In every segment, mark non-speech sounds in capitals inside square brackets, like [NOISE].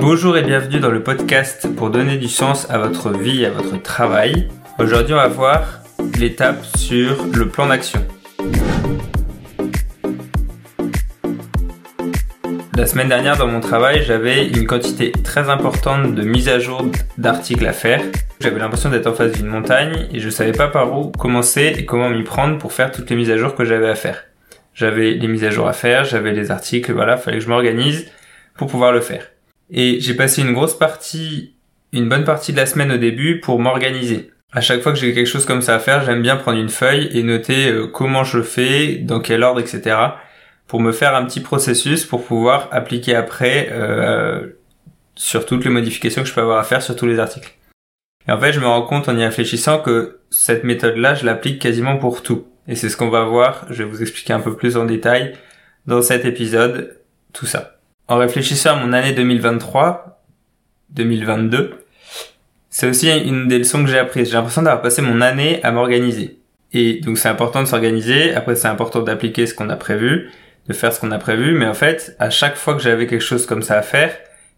Bonjour et bienvenue dans le podcast pour donner du sens à votre vie et à votre travail. Aujourd'hui, on va voir l'étape sur le plan d'action. La semaine dernière, dans mon travail, j'avais une quantité très importante de mise à jour d'articles à faire. J'avais l'impression d'être en face d'une montagne et je savais pas par où commencer et comment m'y prendre pour faire toutes les mises à jour que j'avais à faire. J'avais les mises à jour à faire, j'avais les articles, voilà, fallait que je m'organise pour pouvoir le faire. Et j'ai passé une grosse partie, une bonne partie de la semaine au début pour m'organiser. À chaque fois que j'ai quelque chose comme ça à faire, j'aime bien prendre une feuille et noter euh, comment je fais, dans quel ordre, etc. pour me faire un petit processus pour pouvoir appliquer après euh, sur toutes les modifications que je peux avoir à faire sur tous les articles. Et en fait, je me rends compte en y réfléchissant que cette méthode-là, je l'applique quasiment pour tout. Et c'est ce qu'on va voir, je vais vous expliquer un peu plus en détail dans cet épisode, tout ça en réfléchissant à mon année 2023, 2022, c'est aussi une des leçons que j'ai apprises. J'ai l'impression d'avoir passé mon année à m'organiser. Et donc c'est important de s'organiser, après c'est important d'appliquer ce qu'on a prévu, de faire ce qu'on a prévu, mais en fait, à chaque fois que j'avais quelque chose comme ça à faire,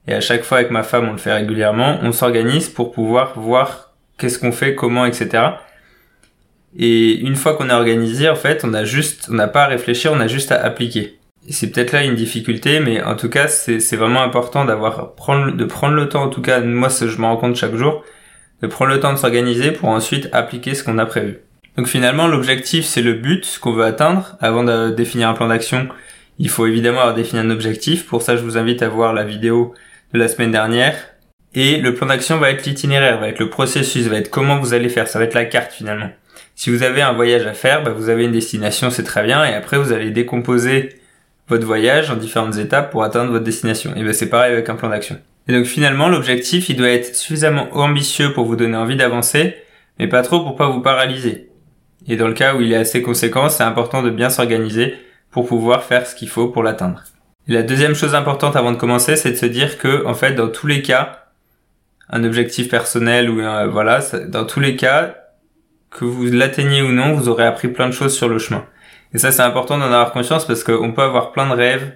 et à chaque fois avec ma femme on le fait régulièrement, on s'organise pour pouvoir voir qu'est-ce qu'on fait, comment, etc. Et une fois qu'on est organisé, en fait, on a juste, on n'a pas à réfléchir, on a juste à appliquer c'est peut-être là une difficulté, mais en tout cas, c'est vraiment important d'avoir de prendre le temps. En tout cas, moi, je me rends compte chaque jour de prendre le temps de s'organiser pour ensuite appliquer ce qu'on a prévu. Donc finalement, l'objectif, c'est le but qu'on veut atteindre. Avant de définir un plan d'action, il faut évidemment avoir défini un objectif. Pour ça, je vous invite à voir la vidéo de la semaine dernière. Et le plan d'action va être l'itinéraire, va être le processus, va être comment vous allez faire. Ça va être la carte finalement. Si vous avez un voyage à faire, bah, vous avez une destination, c'est très bien. Et après, vous allez décomposer votre voyage en différentes étapes pour atteindre votre destination. Et ben c'est pareil avec un plan d'action. Et donc finalement, l'objectif, il doit être suffisamment ambitieux pour vous donner envie d'avancer, mais pas trop pour pas vous paralyser. Et dans le cas où il est assez conséquent, c'est important de bien s'organiser pour pouvoir faire ce qu'il faut pour l'atteindre. la deuxième chose importante avant de commencer, c'est de se dire que, en fait, dans tous les cas, un objectif personnel ou un, voilà, dans tous les cas, que vous l'atteigniez ou non, vous aurez appris plein de choses sur le chemin. Et ça, c'est important d'en avoir conscience parce qu'on peut avoir plein de rêves,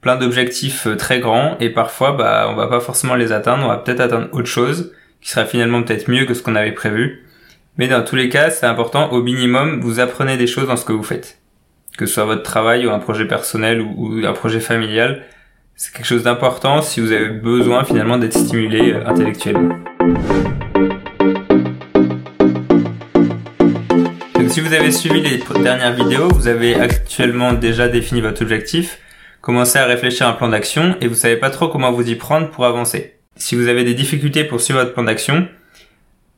plein d'objectifs euh, très grands et parfois, bah, on va pas forcément les atteindre. On va peut-être atteindre autre chose qui sera finalement peut-être mieux que ce qu'on avait prévu. Mais dans tous les cas, c'est important. Au minimum, vous apprenez des choses dans ce que vous faites. Que ce soit votre travail ou un projet personnel ou, un projet familial. C'est quelque chose d'important si vous avez besoin finalement d'être stimulé euh, intellectuellement. Si vous avez suivi les dernières vidéos, vous avez actuellement déjà défini votre objectif, commencé à réfléchir à un plan d'action et vous savez pas trop comment vous y prendre pour avancer. Si vous avez des difficultés pour suivre votre plan d'action,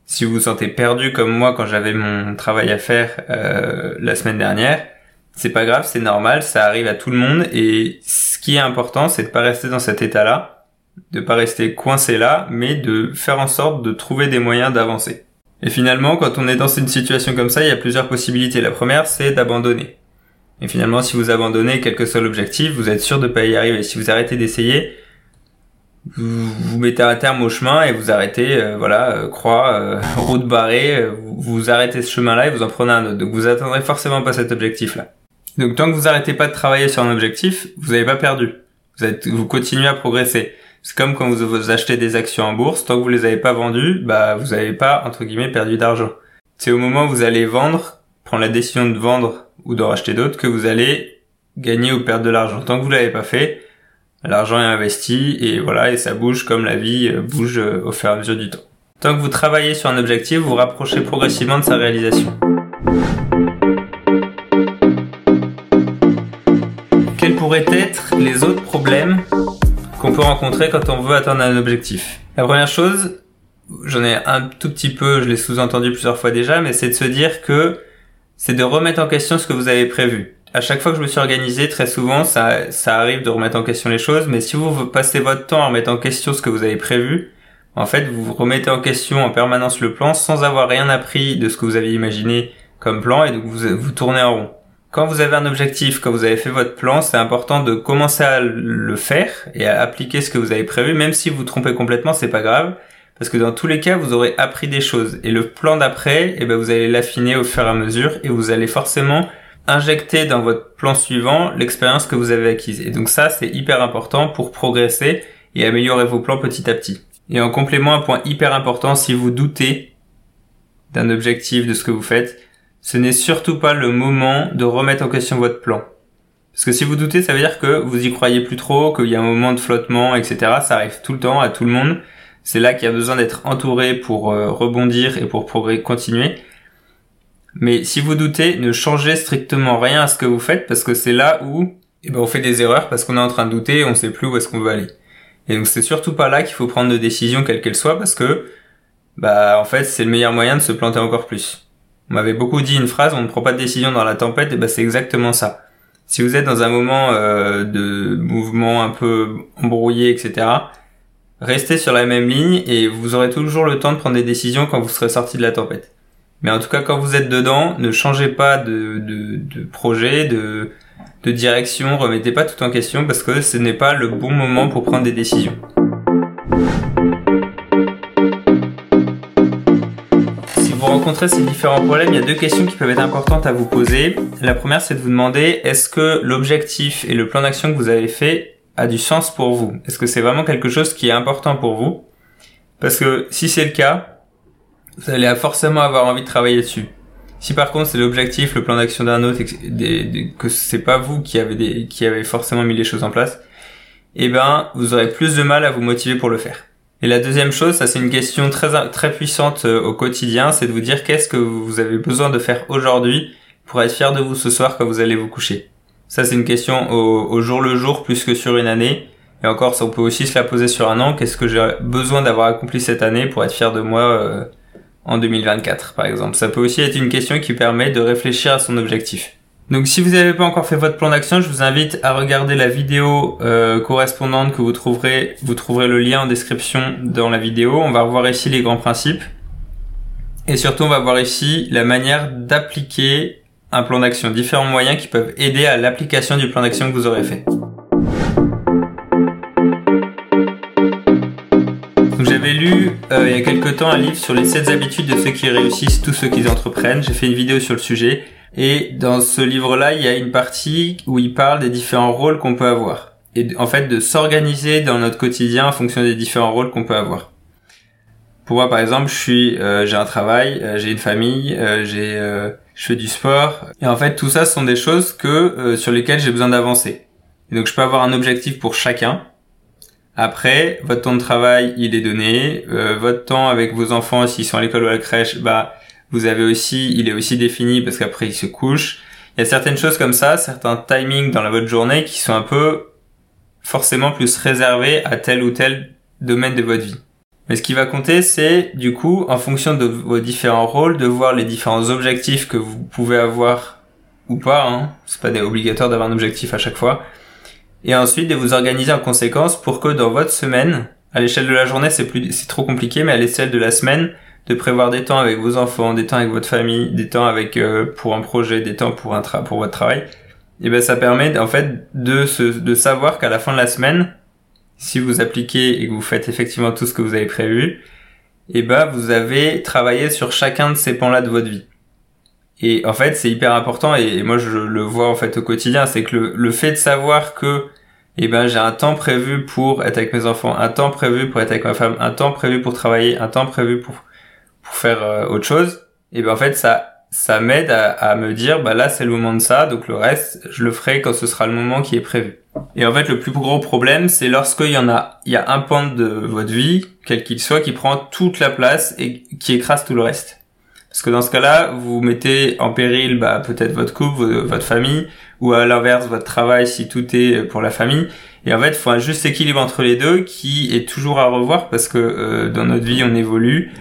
si vous vous sentez perdu comme moi quand j'avais mon travail à faire euh, la semaine dernière, c'est pas grave, c'est normal, ça arrive à tout le monde et ce qui est important, c'est de pas rester dans cet état-là, de pas rester coincé là, mais de faire en sorte de trouver des moyens d'avancer. Et finalement, quand on est dans une situation comme ça, il y a plusieurs possibilités. La première, c'est d'abandonner. Et finalement, si vous abandonnez quel que soit vous êtes sûr de pas y arriver. Si vous arrêtez d'essayer, vous vous mettez un terme au chemin et vous arrêtez, euh, voilà, euh, croix, euh, [LAUGHS] route barrée, vous, arrêtez ce chemin-là et vous en prenez un autre. Donc vous atteindrez forcément pas cet objectif-là. Donc tant que vous arrêtez pas de travailler sur un objectif, vous n'avez pas perdu. Vous, êtes, vous continuez à progresser. C'est comme quand vous, achetez des actions en bourse, tant que vous les avez pas vendues, bah vous n'avez pas entre guillemets perdu d'argent. C'est au moment où vous allez vendre, prendre la décision de vendre ou d'en racheter d'autres que vous allez gagner ou perdre de l'argent. Tant que vous l'avez pas fait, l'argent est investi et voilà et ça bouge comme la vie euh, bouge euh, au fur et à mesure du temps. Tant que vous travaillez sur un objectif, vous vous rapprochez progressivement de sa réalisation. Quels pourraient être les autres problèmes qu'on peut rencontrer quand on veut atteindre un objectif. La première chose, j'en ai un tout petit peu, je l'ai sous-entendu plusieurs fois déjà, mais c'est de se dire que c'est de remettre en question ce que vous avez prévu. À chaque fois que je me suis organisé, très souvent, ça, arrive de remettre en question les choses, mais si vous passez votre temps à remettre en question ce que vous avez prévu, en fait, vous remettez en question en permanence le plan sans avoir rien appris de ce que vous aviez imaginé comme plan et donc vous tournez en rond quand vous avez un objectif, quand vous avez fait votre plan, c'est important de commencer à le faire et à appliquer ce que vous avez prévu, même si vous trompez complètement, c'est pas grave, parce que dans tous les cas, vous aurez appris des choses. Et le plan d'après, eh ben, vous allez l'affiner au fur et à mesure et vous allez forcément injecter dans votre plan suivant l'expérience que vous avez acquise. Et donc ça, c'est hyper important pour progresser et améliorer vos plans petit à petit. Et en complément, un point hyper important, si vous doutez d'un objectif, de ce que vous faites, ce n'est surtout pas le moment de remettre en question votre plan. Parce que si vous doutez, ça veut dire que vous y croyez plus trop, qu'il y a un moment de flottement, etc. Ça arrive tout le temps à tout le monde. C'est là qu'il y a besoin d'être entouré pour euh, rebondir et pour progresser, continuer. Mais si vous doutez, ne changez strictement rien à ce que vous faites parce que c'est là où eh ben, on fait des erreurs parce qu'on est en train de douter et on sait plus où est-ce qu'on veut aller. Et donc c'est surtout pas là qu'il faut prendre de décision quelle qu'elle soit parce que bah en fait c'est le meilleur moyen de se planter encore plus. On m'avait beaucoup dit une phrase on ne prend pas de décision dans la tempête et bah c'est exactement ça. Si vous êtes dans un moment euh, de mouvement un peu embrouillé etc restez sur la même ligne et vous aurez toujours le temps de prendre des décisions quand vous serez sorti de la tempête. Mais en tout cas, quand vous êtes dedans, ne changez pas de, de, de projet, de, de direction, remettez pas tout en question parce que ce n'est pas le bon moment pour prendre des décisions. Rencontrez ces différents problèmes, il y a deux questions qui peuvent être importantes à vous poser. La première, c'est de vous demander est-ce que l'objectif et le plan d'action que vous avez fait a du sens pour vous? Est-ce que c'est vraiment quelque chose qui est important pour vous? Parce que si c'est le cas, vous allez forcément avoir envie de travailler dessus. Si par contre c'est l'objectif, le plan d'action d'un autre, que c'est pas vous qui avez qui avez forcément mis les choses en place, eh ben vous aurez plus de mal à vous motiver pour le faire. Et la deuxième chose, ça c'est une question très très puissante euh, au quotidien, c'est de vous dire qu'est-ce que vous avez besoin de faire aujourd'hui pour être fier de vous ce soir quand vous allez vous coucher. Ça, c'est une question au, jour le jour plus que sur une année. Et encore, ça, on peut aussi se la poser sur un an. Qu'est-ce que j'ai besoin d'avoir accompli cette année pour être fier de moi euh, en 2024, par exemple? Ça peut aussi être une question qui permet de réfléchir à son objectif. Donc si vous n'avez pas encore fait votre plan d'action, je vous invite à regarder la vidéo euh, correspondante que vous trouverez. Vous trouverez le lien en description dans la vidéo. On va revoir ici les grands principes. Et surtout, on va voir ici la manière d'appliquer un plan d'action, différents moyens qui peuvent aider à l'application du plan d'action que vous aurez fait. J'avais lu euh, il y a quelques temps un livre sur les 7 habitudes de ceux qui réussissent, tous ceux qui entreprennent. J'ai fait une vidéo sur le sujet. Et dans ce livre-là, il y a une partie où il parle des différents rôles qu'on peut avoir. Et en fait, de s'organiser dans notre quotidien en fonction des différents rôles qu'on peut avoir. Pour moi, par exemple, je suis, euh, j'ai un travail, euh, j'ai une famille, j'ai je fais du sport. Et en fait, tout ça, ce sont des choses que euh, sur lesquelles j'ai besoin d'avancer. Et donc, je peux avoir un objectif pour chacun. Après, votre temps de travail, il est donné. Euh, votre temps avec vos enfants, s'ils sont à l'école ou à la crèche, bah, vous avez aussi, il est aussi défini parce qu'après, ils se couchent. Il y a certaines choses comme ça, certains timings dans la votre journée qui sont un peu forcément plus réservés à tel ou tel domaine de votre vie. Mais ce qui va compter, c'est du coup, en fonction de vos différents rôles, de voir les différents objectifs que vous pouvez avoir ou pas. Hein. C'est pas obligatoire d'avoir un objectif à chaque fois. Et ensuite de vous organiser en conséquence pour que dans votre semaine, à l'échelle de la journée, c'est plus, c'est trop compliqué, mais à l'échelle de la semaine, de prévoir des temps avec vos enfants, des temps avec votre famille, des temps avec euh, pour un projet, des temps pour un tra pour votre travail. Et ben ça permet en fait de se, de savoir qu'à la fin de la semaine, si vous appliquez et que vous faites effectivement tout ce que vous avez prévu, et eh ben vous avez travaillé sur chacun de ces pans-là de votre vie. Et en fait, c'est hyper important et, moi je le vois en fait au quotidien, c'est que le, fait de savoir que eh ben j'ai un temps prévu pour être avec mes enfants, un temps prévu pour être avec ma femme, un temps prévu pour travailler, un temps prévu pour pour faire euh, autre chose, et ben en fait ça ça m'aide à, à, me dire bah là c'est le moment de ça donc le reste je le ferai quand ce sera le moment qui est prévu. Et en fait le plus gros problème c'est lorsqu'il y en a il y a un pan de votre vie quel qu'il soit qui prend toute la place et qui écrase tout le reste. Parce que dans ce cas-là vous mettez en péril bah peut-être votre couple votre famille ou à l'inverse votre travail si tout est pour la famille. Et en fait il faut un juste équilibre entre les deux qui est toujours à revoir parce que euh, dans notre vie on évolue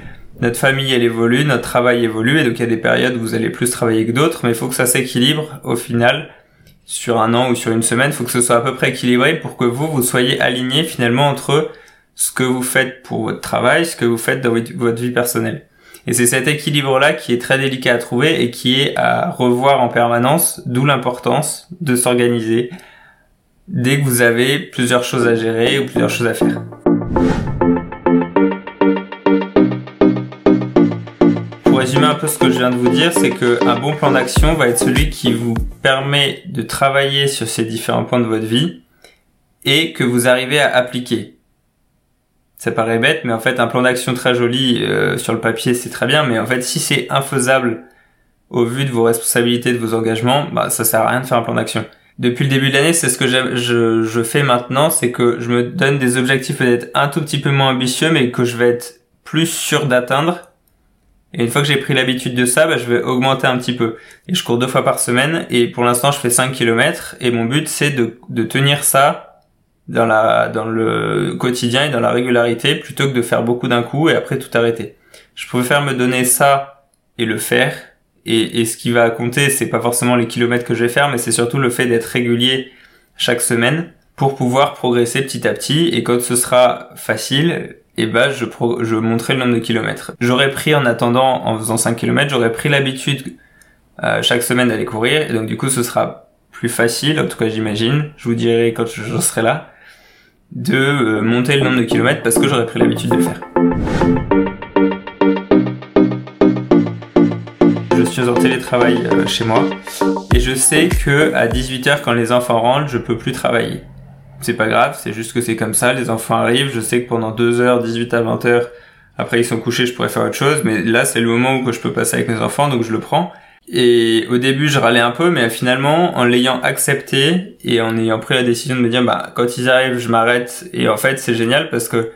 notre famille elle évolue, notre travail évolue, et donc il y a des périodes où vous allez plus travailler que d'autres, mais il faut que ça s'équilibre au final sur un an ou sur une semaine, il faut que ce soit à peu près équilibré pour que vous vous soyez aligné finalement entre ce que vous faites pour votre travail, ce que vous faites dans votre vie personnelle. Et c'est cet équilibre-là qui est très délicat à trouver et qui est à revoir en permanence, d'où l'importance de s'organiser dès que vous avez plusieurs choses à gérer ou plusieurs choses à faire. Résumer un peu ce que je viens de vous dire, c'est qu'un bon plan d'action va être celui qui vous permet de travailler sur ces différents points de votre vie et que vous arrivez à appliquer. Ça paraît bête, mais en fait, un plan d'action très joli euh, sur le papier, c'est très bien. Mais en fait, si c'est infaisable au vu de vos responsabilités, de vos engagements, bah ça sert à rien de faire un plan d'action. Depuis le début de l'année, c'est ce que je, je fais maintenant, c'est que je me donne des objectifs peut-être un tout petit peu moins ambitieux, mais que je vais être plus sûr d'atteindre. Et une fois que j'ai pris l'habitude de ça, bah, je vais augmenter un petit peu. Et je cours deux fois par semaine, et pour l'instant, je fais 5 km, et mon but, c'est de, de tenir ça dans la dans le quotidien et dans la régularité plutôt que de faire beaucoup d'un coup et après tout arrêter. Je préfère me donner ça et le faire et, et ce qui va compter c'est pas forcément les kilomètres que je vais faire mais c'est surtout le fait d'être régulier chaque semaine pour pouvoir progresser petit à petit et quand ce sera facile et ben je je monterai le nombre de kilomètres. J'aurais pris en attendant en faisant 5 kilomètres, j'aurais pris l'habitude euh, chaque semaine d'aller courir et donc du coup ce sera plus facile en tout cas j'imagine. Je vous dirai quand je serai là de euh, monter le nombre de kilomètres parce que j'aurais pris l'habitude de le faire. Je suis en télétravail euh, chez moi et je sais que à 18h quand les enfants rentrent, je peux plus travailler. C'est pas grave, c'est juste que c'est comme ça, les enfants arrivent, je sais que pendant 2 heures, 18 à 20 h après ils sont couchés, je pourrais faire autre chose, mais là c'est le moment où je peux passer avec mes enfants, donc je le prends. Et au début, je râlais un peu, mais finalement, en l'ayant accepté et en ayant pris la décision de me dire, bah, quand ils arrivent, je m'arrête. Et en fait, c'est génial parce que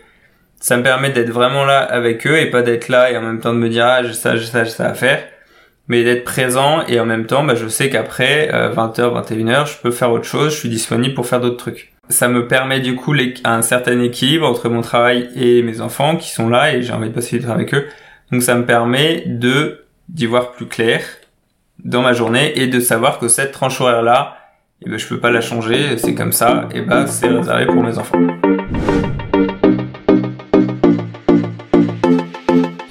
ça me permet d'être vraiment là avec eux et pas d'être là et en même temps de me dire, ah, j'ai ça, j'ai ça, j'ai ça à faire. Mais d'être présent et en même temps, bah, je sais qu'après 20h, euh, 21h, je peux faire autre chose, je suis disponible pour faire d'autres trucs. Ça me permet du coup un certain équilibre entre mon travail et mes enfants qui sont là et j'ai envie de passer du temps avec eux. Donc ça me permet de d'y voir plus clair dans ma journée et de savoir que cette tranche horaire là, eh ben, je peux pas la changer, c'est comme ça, et ben c'est réservé pour mes enfants.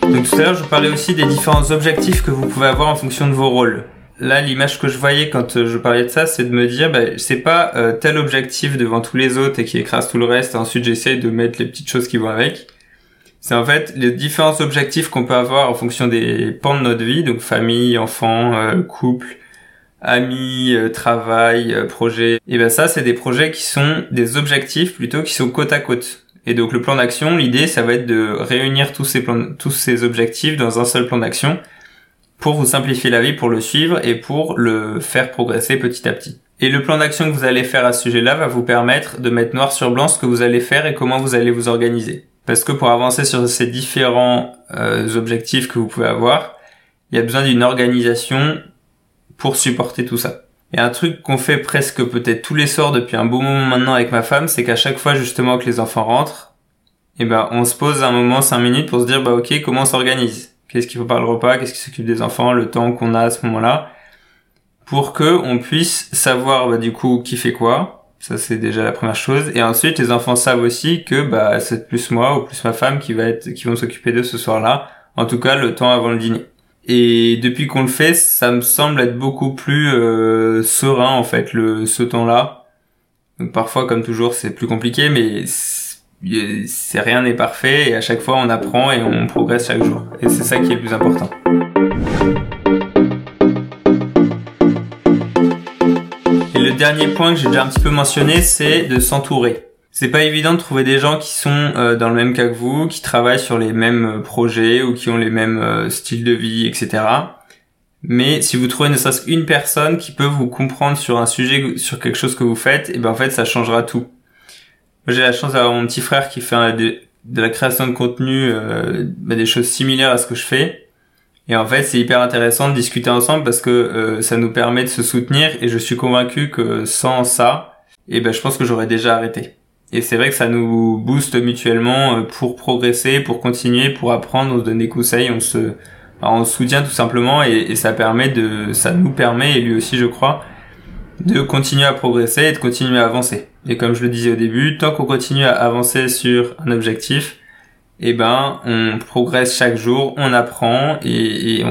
Donc tout à l'heure, je vous parlais aussi des différents objectifs que vous pouvez avoir en fonction de vos rôles. Là, l'image que je voyais quand euh, je parlais de ça, c'est de me dire, bah, c'est pas euh, tel objectif devant tous les autres et qui écrase tout le reste. Et ensuite, j'essaye de mettre les petites choses qui vont avec c'est en fait les différents objectifs qu'on peut avoir en fonction des pans de notre vie, donc famille, enfants, euh, couple, amis, euh, travail, euh, projet. Et ben ça, c'est des projets qui sont des objectifs plutôt qui sont côte à côte. Et donc le plan d'action, l'idée, ça va être de réunir tous ces plans, tous ces objectifs dans un seul plan d'action pour vous simplifier la vie, pour le suivre et pour le faire progresser petit à petit. Et le plan d'action que vous allez faire à ce sujet-là va vous permettre de mettre noir sur blanc ce que vous allez faire et comment vous allez vous organiser. Parce que pour avancer sur ces différents euh, objectifs que vous pouvez avoir, il y a besoin d'une organisation pour supporter tout ça. Et un truc qu'on fait presque peut-être tous les soirs depuis un bon moment maintenant avec ma femme, c'est qu'à chaque fois justement que les enfants rentrent, eh ben on se pose un moment, cinq minutes pour se dire bah ok comment on s'organise, qu'est-ce qu'il faut par le repas, qu'est-ce qui s'occupe des enfants, le temps qu'on a à ce moment-là, pour que on puisse savoir bah, du coup qui fait quoi, ça, c'est déjà la première chose. Et ensuite, les enfants savent aussi que bah, c'est plus moi ou plus ma femme qui va être, qui vont s'occuper d'eux ce soir-là. En tout cas, le temps avant le dîner. Et depuis qu'on le fait, ça me semble être beaucoup plus euh, serein en fait, le ce temps-là. Donc parfois, comme toujours, c'est plus compliqué, mais c'est rien n'est parfait et à chaque fois, on apprend et on progresse chaque jour. Et c'est ça qui est le plus important. le dernier point que j'ai déjà un petit peu mentionné, c'est de s'entourer. C'est pas évident de trouver des gens qui sont euh, dans le même cas que vous, qui travaillent sur les mêmes euh, projets ou qui ont les mêmes euh, styles de vie, etc. Mais si vous trouvez ne serait-ce qu'une personne qui peut vous comprendre sur un sujet, sur quelque chose que vous faites, et eh ben en fait ça changera tout. J'ai la chance d'avoir mon petit frère qui fait de, la création de contenu, bah, des choses similaires à ce que je fais. Et en fait, c'est hyper intéressant de discuter ensemble parce que euh, ça nous permet de se soutenir et je suis convaincu que sans ça, eh ben, je pense que j'aurais déjà arrêté. Et c'est vrai que ça nous booste mutuellement euh, pour progresser, pour continuer, pour apprendre, on se donne des conseils, on se, on se soutient tout simplement et, et, ça permet de, ça nous permet et lui aussi je crois, de continuer à progresser et de continuer à avancer. Et comme je le disais au début, tant qu'on continue à avancer sur un objectif, eh ben on progresse chaque jour, on apprend et,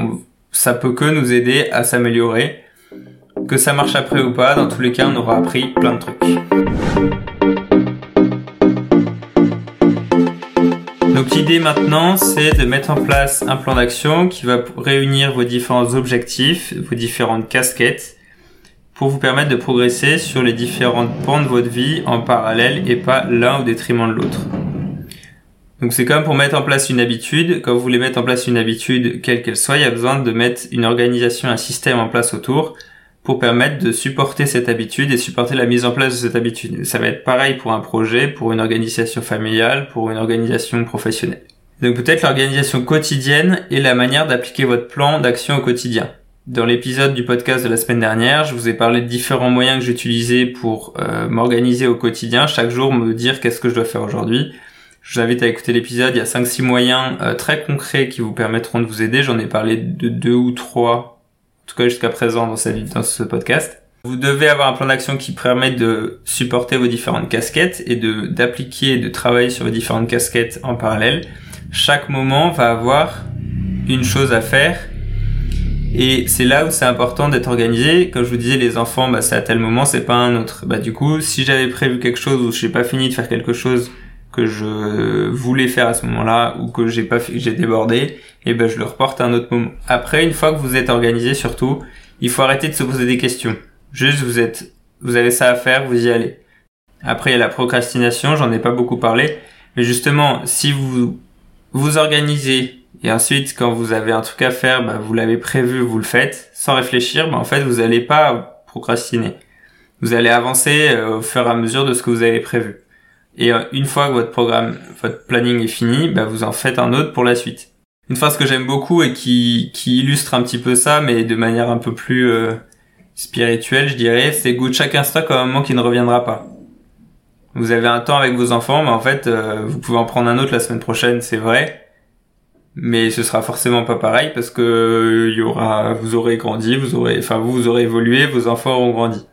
ça peut que nous aider à s'améliorer. Que ça marche après ou pas, dans tous les cas on aura appris plein de trucs. Donc l'idée maintenant c'est de mettre en place un plan d'action qui va réunir vos différents objectifs, vos différentes casquettes pour vous permettre de progresser sur les différentes pans de votre vie en parallèle et pas l'un au détriment de l'autre. Donc c'est comme pour mettre en place une habitude. Quand vous voulez mettre en place une habitude, quelle qu'elle soit, il y a besoin de mettre une organisation, un système en place autour pour permettre de supporter cette habitude et supporter la mise en place de cette habitude. Ça va être pareil pour un projet, pour une organisation familiale, pour une organisation professionnelle. Donc peut-être l'organisation quotidienne et la manière d'appliquer votre plan d'action au quotidien. Dans l'épisode du podcast de la semaine dernière, je vous ai parlé de différents moyens que j'utilisais pour euh, m'organiser au quotidien, chaque jour me dire qu'est-ce que je dois faire aujourd'hui. Je vous invite à écouter l'épisode, il y a 5-6 moyens euh, très concrets qui vous permettront de vous aider. J'en ai parlé de deux ou trois, en tout cas jusqu'à présent dans, cette, dans ce podcast. Vous devez avoir un plan d'action qui permet de supporter vos différentes casquettes et d'appliquer et de travailler sur vos différentes casquettes en parallèle chaque moment va avoir une chose à faire. Et c'est là où c'est important d'être organisé. Comme je vous disais, les enfants, bah, c'est à tel moment, c'est pas un autre. Bah, du coup, si j'avais prévu quelque chose ou j'ai pas fini de faire quelque chose que je voulais faire à ce moment-là ou que j'ai pas j'ai débordé, et ben je le reporte à un autre moment. Après, une fois que vous êtes organisé, surtout, il faut arrêter de se poser des questions. Juste, vous êtes, vous avez ça à faire, vous y allez. Après, il y a la procrastination, j'en ai pas beaucoup parlé. Mais justement, si vous vous organisez et ensuite quand vous avez un truc à faire, bah, vous l'avez prévu, vous le faites sans réfléchir, bah, en fait vous n'allez pas procrastiner. Vous allez avancer euh, au fur et à mesure de ce que vous avez prévu. Et euh, une fois que votre programme, votre planning est fini, bah, vous en faites un autre pour la suite. Une phrase que j'aime beaucoup et qui, qui illustre un petit peu ça, mais de manière un peu plus euh, spirituelle, je dirais, c'est goûte chaque instant comme un moment qui ne reviendra pas. Vous avez un temps avec vos enfants, mais en fait, euh, vous pouvez en prendre un autre la semaine prochaine, c'est vrai. Mais ce sera forcément pas pareil parce que il y aura, vous aurez grandi, vous aurez, enfin vous, vous aurez évolué, vos enfants auront grandi.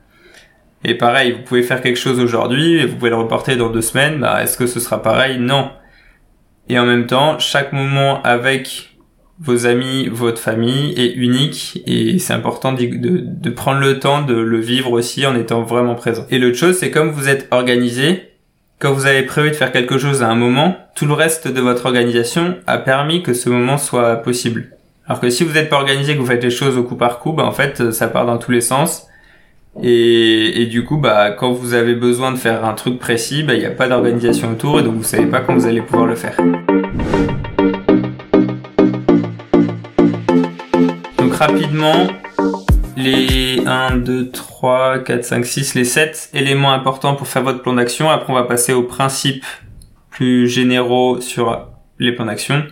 Et pareil, vous pouvez faire quelque chose aujourd'hui et vous pouvez le reporter dans deux semaines. Bah, est-ce que ce sera pareil? Non. Et en même temps, chaque moment avec vos amis, votre famille est unique et c'est important de, de, prendre le temps de le vivre aussi en étant vraiment présent. Et l'autre chose, c'est comme vous êtes organisé, quand vous avez prévu de faire quelque chose à un moment, tout le reste de votre organisation a permis que ce moment soit possible. Alors que si vous n'êtes pas organisé, que vous faites les choses au coup par coup, bah en fait, ça part dans tous les sens. Et, du coup, bah, quand vous avez besoin de faire un truc précis, bah, il n'y a pas d'organisation autour et donc vous savez pas quand vous allez pouvoir le faire. rapidement les 1, 2, 3, 4, 5, 6, les 7 éléments importants pour faire votre plan d'action. Après, on va passer aux principes plus généraux sur les plans d'action.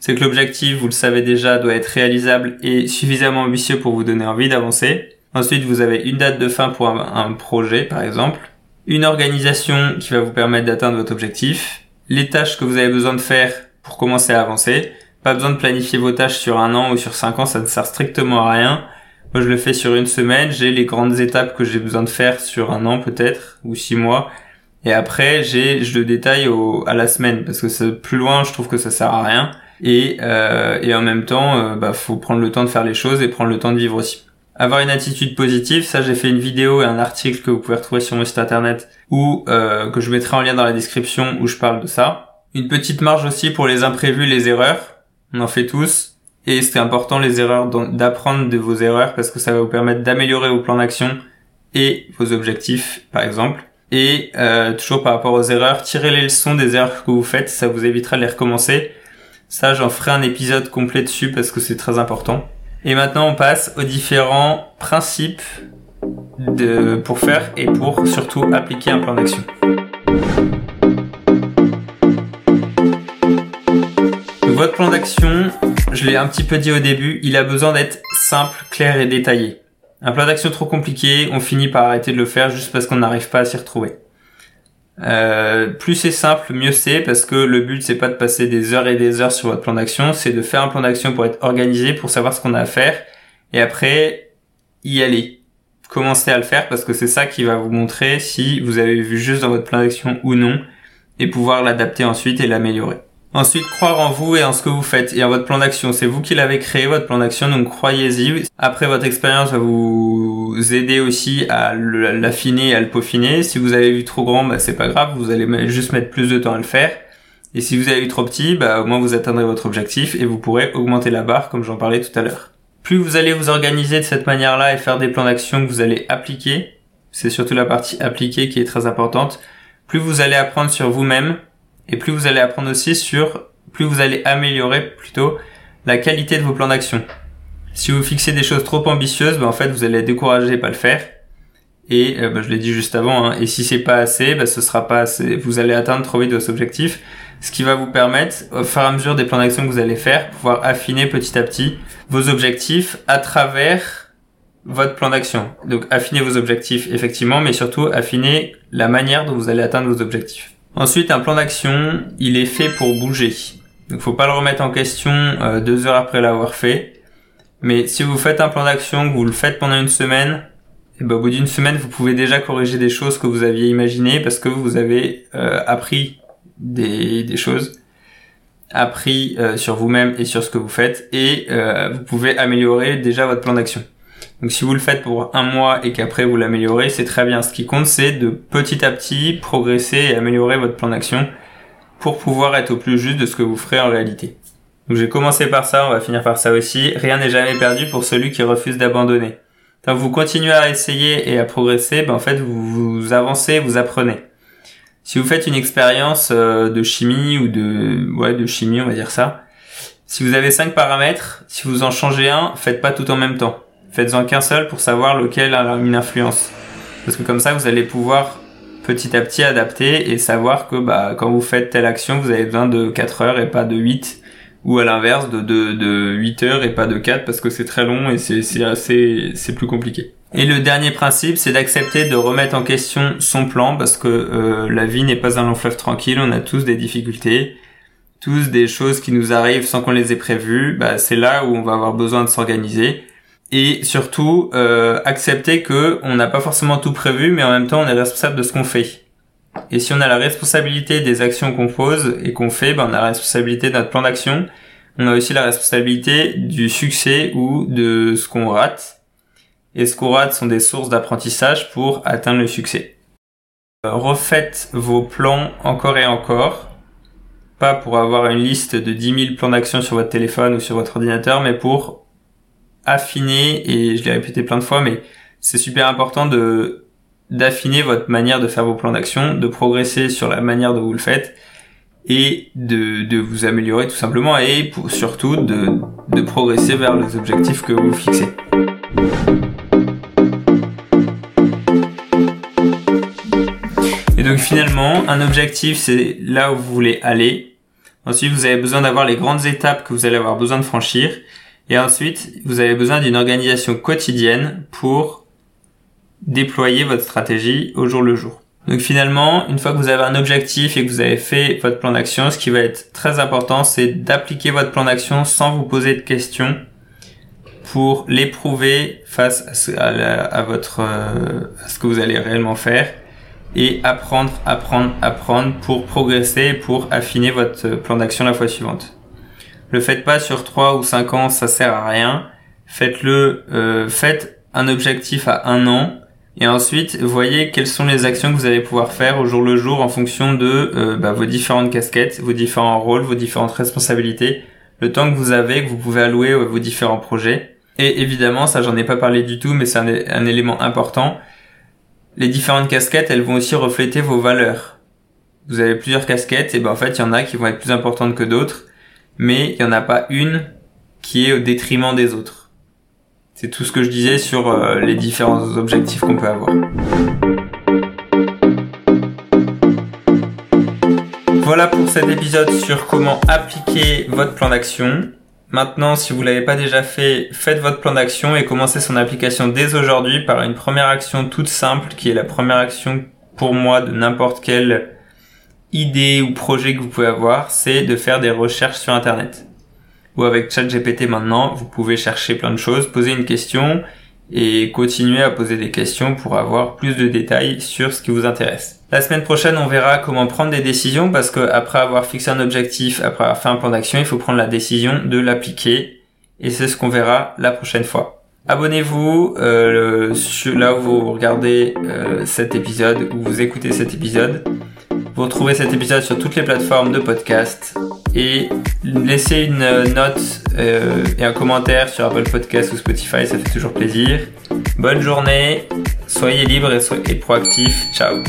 C'est que l'objectif, vous le savez déjà, doit être réalisable et suffisamment ambitieux pour vous donner envie d'avancer. Ensuite, vous avez une date de fin pour un, projet, par exemple. Une organisation qui va vous permettre d'atteindre votre objectif. Les tâches que vous avez besoin de faire pour commencer à avancer pas besoin de planifier vos tâches sur un an ou sur cinq ans, ça ne sert strictement à rien. Moi, je le fais sur une semaine. J'ai les grandes étapes que j'ai besoin de faire sur un an peut-être ou six mois. Et après, j'ai, je le détaille au, à la semaine parce que c'est plus loin, je trouve que ça sert à rien. Et, euh, et en même temps, euh, bah, faut prendre le temps de faire les choses et prendre le temps de vivre aussi. Avoir une attitude positive, ça j'ai fait une vidéo et un article que vous pouvez retrouver sur mon site internet ou euh, que je mettrai en lien dans la description où je parle de ça. Une petite marge aussi pour les imprévus, les erreurs on en fait tous. Et c'est important les erreurs d'apprendre de vos erreurs parce que ça va vous permettre d'améliorer vos plans d'action et vos objectifs par exemple. Et euh, toujours par rapport aux erreurs, tirez les leçons des erreurs que vous faites, ça vous évitera de les recommencer. Ça j'en ferai un épisode complet dessus parce que c'est très important. Et maintenant on passe aux différents principes de, pour faire et pour surtout appliquer un plan d'action. Votre plan d'action, je l'ai un petit peu dit au début, il a besoin d'être simple, clair et détaillé. Un plan d'action trop compliqué, on finit par arrêter de le faire juste parce qu'on n'arrive pas à s'y retrouver. Euh, plus c'est simple, mieux c'est parce que le but c'est pas de passer des heures et des heures sur votre plan d'action, c'est de faire un plan d'action pour être organisé, pour savoir ce qu'on a à faire et après y aller. Commencez à le faire parce que c'est ça qui va vous montrer si vous avez vu juste dans votre plan d'action ou non et pouvoir l'adapter ensuite et l'améliorer. Ensuite, croire en vous et en ce que vous faites et en votre plan d'action. C'est vous qui l'avez créé, votre plan d'action, donc croyez-y. Après, votre expérience va vous aider aussi à l'affiner et à le peaufiner. Si vous avez vu trop grand, bah, c'est pas grave, vous allez juste mettre plus de temps à le faire. Et si vous avez vu trop petit, bah, au moins vous atteindrez votre objectif et vous pourrez augmenter la barre comme j'en parlais tout à l'heure. Plus vous allez vous organiser de cette manière-là et faire des plans d'action que vous allez appliquer, c'est surtout la partie appliquer qui est très importante, plus vous allez apprendre sur vous-même et plus vous allez apprendre aussi sur, plus vous allez améliorer plutôt la qualité de vos plans d'action. Si vous fixez des choses trop ambitieuses, ben en fait vous allez être découragé et pas le faire. Et euh, ben, je l'ai dit juste avant, hein, et si c'est pas assez, ben, ce sera pas assez. Vous allez atteindre trop vite vos objectifs, ce qui va vous permettre, au fur et à mesure des plans d'action que vous allez faire, pouvoir affiner petit à petit vos objectifs à travers votre plan d'action. Donc affiner vos objectifs effectivement, mais surtout affiner la manière dont vous allez atteindre vos objectifs. Ensuite, un plan d'action, il est fait pour bouger. Donc faut pas le remettre en question euh, deux heures après l'avoir fait. Mais si vous faites un plan d'action, que vous le faites pendant une semaine, et ben, au bout d'une semaine, vous pouvez déjà corriger des choses que vous aviez imaginées parce que vous avez euh, appris des, choses, appris euh, sur vous-même et sur ce que vous faites, et vous pouvez améliorer déjà votre plan d'action. Donc si vous le faites pour un mois et qu'après vous l'améliorez, c'est très bien. Ce qui compte, c'est de petit à petit progresser et améliorer votre plan d'action pour pouvoir être au plus juste de ce que vous ferez en réalité. Donc j'ai commencé par ça, on va finir par ça aussi. Rien n'est jamais perdu pour celui qui refuse d'abandonner. Que vous continuez à essayer et à progresser, ben en fait vous, vous avancez, vous apprenez. Si vous faites une expérience euh, de chimie ou de ouais de chimie, on va dire ça. Si vous avez cinq paramètres, si vous en changez un, faites pas tout en même temps. Faites-en qu'un seul pour savoir lequel a une influence. Parce que comme ça, vous allez pouvoir petit à petit adapter et savoir que bah, quand vous faites telle action, vous avez besoin de 4 heures et pas de 8 ou à l'inverse de, de, de 8 heures et pas de 4 parce que c'est très long et c'est, plus compliqué. Et le dernier principe, c'est d'accepter de remettre en question son plan parce que euh, la vie n'est pas un long fleuve tranquille, on a tous des difficultés, tous des choses qui nous arrivent sans qu'on les ait prévues, bah, c'est là où on va avoir besoin de s'organiser et surtout euh, accepter que on n'a pas forcément tout prévu mais en même temps on est responsable de ce qu'on fait. Et si on a la responsabilité des actions qu'on pose et qu'on fait, ben on a la responsabilité de notre plan d'action. On a aussi la responsabilité du succès ou de ce qu'on rate. Et ce qu'on rate sont des sources d'apprentissage pour atteindre le succès. Euh, refaites vos plans encore et encore. Pas pour avoir une liste de 10 000 plans d'action sur votre téléphone ou sur votre ordinateur, mais pour affiner, et je l'ai répété plein de fois, mais c'est super important de d'affiner votre manière de faire vos plans d'action, de progresser sur la manière dont vous le faites et de, de vous améliorer tout simplement et pour, surtout de, de progresser vers les objectifs que vous fixez. Et donc finalement, un objectif, c'est là où vous voulez aller. Ensuite, vous avez besoin d'avoir les grandes étapes que vous allez avoir besoin de franchir. Et ensuite, vous avez besoin d'une organisation quotidienne pour déployer votre stratégie au jour le jour. Donc finalement, une fois que vous avez un objectif et que vous avez fait votre plan d'action, ce qui va être très important, c'est d'appliquer votre plan d'action sans vous poser de questions pour l'éprouver face à, votre euh, à ce que vous allez réellement faire et apprendre, apprendre, apprendre pour progresser, pour affiner votre plan d'action la fois suivante. Le faites pas sur 3 ou 5 ans, ça sert à rien. Faites-le, euh, faites un objectif à un an et ensuite, voyez quelles sont les actions que vous allez pouvoir faire au jour le jour en fonction de euh, bah, vos différentes casquettes, vos différents rôles, vos différentes responsabilités, le temps que vous avez, que vous pouvez allouer à vos différents projets. Et évidemment, ça j'en ai pas parlé du tout, mais c'est un, un, élément important. Les différentes casquettes, elles vont aussi refléter vos valeurs. Vous avez plusieurs casquettes, et ben en fait, il y en a qui vont être plus importantes que d'autres, mais il n'y en a pas une qui est au détriment des autres. C'est tout ce que je disais sur euh, les différents objectifs qu'on peut avoir. Voilà pour cet épisode sur comment appliquer votre plan d'action. Maintenant, si vous l'avez pas déjà fait, faites votre plan d'action et commencez son application dès aujourd'hui par une première action toute simple qui est la première action pour moi de n'importe quelle idée ou projet que vous pouvez avoir, c'est de faire des recherches sur Internet ou avec ChatGPT maintenant, vous pouvez chercher plein de choses, poser une question et continuer à poser des questions pour avoir plus de détails sur ce qui vous intéresse. La semaine prochaine, on verra comment prendre des décisions parce que après avoir fixé un objectif, après avoir fait un plan d'action, il faut prendre la décision de l'appliquer et c'est ce qu'on verra la prochaine fois. Abonnez-vous euh, là où vous regardez euh, cet épisode ou vous écoutez cet épisode. Vous retrouvez cet épisode sur toutes les plateformes de podcast et laissez une note euh, et un commentaire sur Apple Podcast ou Spotify, ça fait toujours plaisir. Bonne journée, soyez libres et, soyez proactifs. Ciao